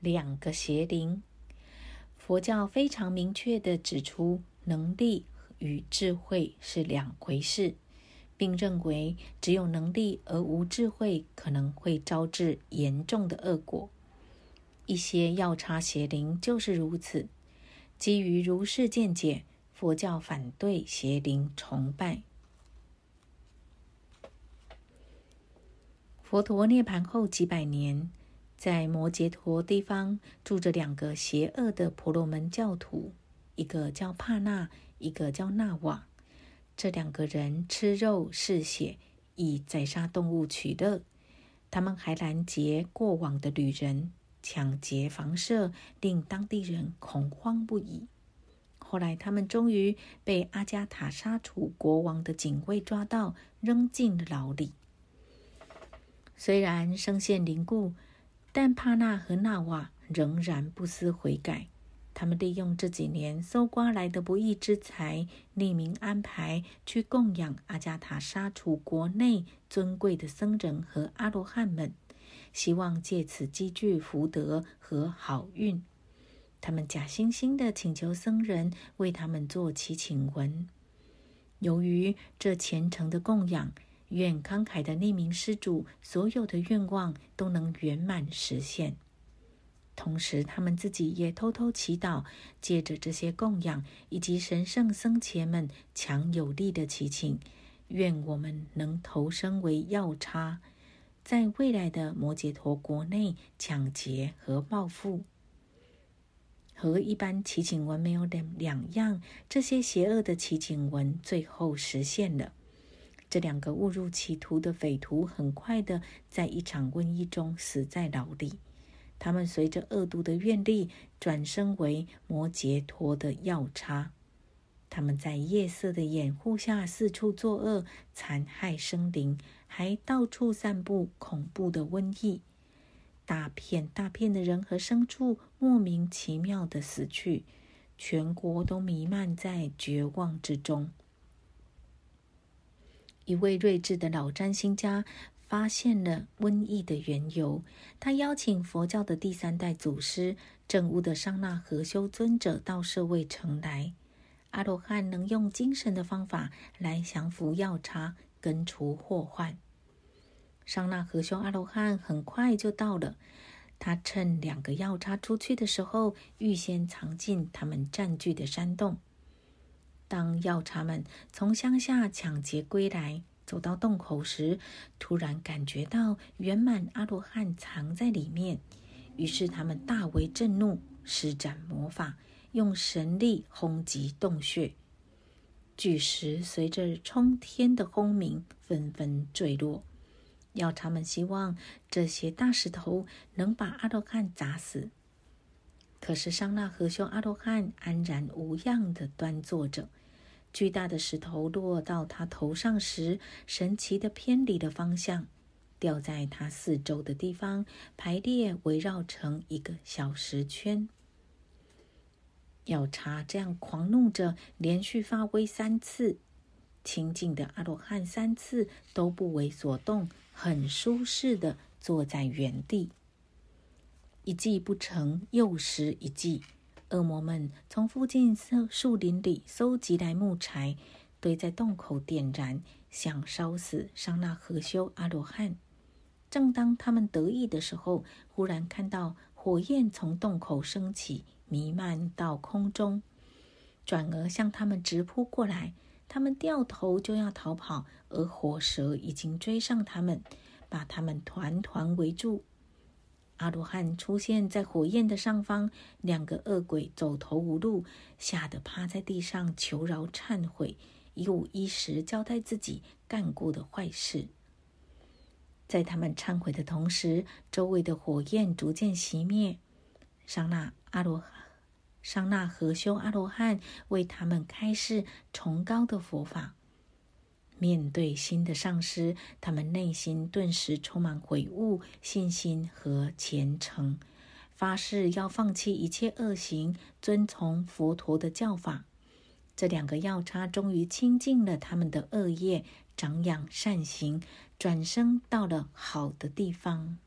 两个邪灵。佛教非常明确的指出，能力与智慧是两回事，并认为只有能力而无智慧，可能会招致严重的恶果。一些药叉邪灵就是如此。基于如是见解，佛教反对邪灵崇拜。佛陀涅盘后几百年，在摩羯陀地方住着两个邪恶的婆罗门教徒，一个叫帕那，一个叫那瓦。这两个人吃肉嗜血，以宰杀动物取乐。他们还拦截过往的旅人。抢劫房舍，令当地人恐慌不已。后来，他们终于被阿加塔沙楚国王的警卫抓到，扔进了牢里。虽然声线凝固，但帕纳和纳瓦仍然不思悔改。他们利用这几年搜刮来的不义之财，匿名安排去供养阿加塔沙楚国内尊贵的僧人和阿罗汉们。希望借此积聚福德和好运，他们假惺惺的请求僧人为他们做祈请文。由于这虔诚的供养，愿慷慨的匿名施主所有的愿望都能圆满实现。同时，他们自己也偷偷祈祷，借着这些供养以及神圣僧伽们强有力的祈请，愿我们能投生为药叉。在未来的摩羯陀国内抢劫和报复，和一般祈请文没有两两样。这些邪恶的祈请文最后实现了。这两个误入歧途的匪徒很快的在一场瘟疫中死在牢里。他们随着恶毒的愿力转生为摩羯陀的药叉。他们在夜色的掩护下四处作恶，残害生灵。还到处散布恐怖的瘟疫，大片大片的人和牲畜莫名其妙的死去，全国都弥漫在绝望之中。一位睿智的老占星家发现了瘟疫的缘由，他邀请佛教的第三代祖师正悟的桑那和修尊者到舍卫城来。阿罗汉能用精神的方法来降服药叉。根除祸患。桑那和修阿罗汉很快就到了。他趁两个药叉出去的时候，预先藏进他们占据的山洞。当药叉们从乡下抢劫归来，走到洞口时，突然感觉到圆满阿罗汉藏在里面，于是他们大为震怒，施展魔法，用神力轰击洞穴。巨石随着冲天的轰鸣纷纷坠落，药叉们希望这些大石头能把阿罗汉砸死。可是桑那和修阿罗汉安然无恙的端坐着，巨大的石头落到他头上时，神奇的偏离了方向，掉在他四周的地方排列围绕成一个小石圈。药叉这样狂怒着，连续发威三次，清净的阿罗汉三次都不为所动，很舒适的坐在原地。一计不成，又施一计。恶魔们从附近树树林里搜集来木柴，堆在洞口点燃，想烧死桑那和修阿罗汉。正当他们得意的时候，忽然看到火焰从洞口升起。弥漫到空中，转而向他们直扑过来。他们掉头就要逃跑，而火蛇已经追上他们，把他们团团围住。阿罗汉出现在火焰的上方，两个恶鬼走投无路，吓得趴在地上求饶忏悔，一五一十交代自己干过的坏事。在他们忏悔的同时，周围的火焰逐渐熄灭。桑那阿罗汉。桑那和修阿罗汉为他们开示崇高的佛法。面对新的上司，他们内心顿时充满悔悟、信心和虔诚，发誓要放弃一切恶行，遵从佛陀的教法。这两个药叉终于清净了他们的恶业，长养善行，转生到了好的地方。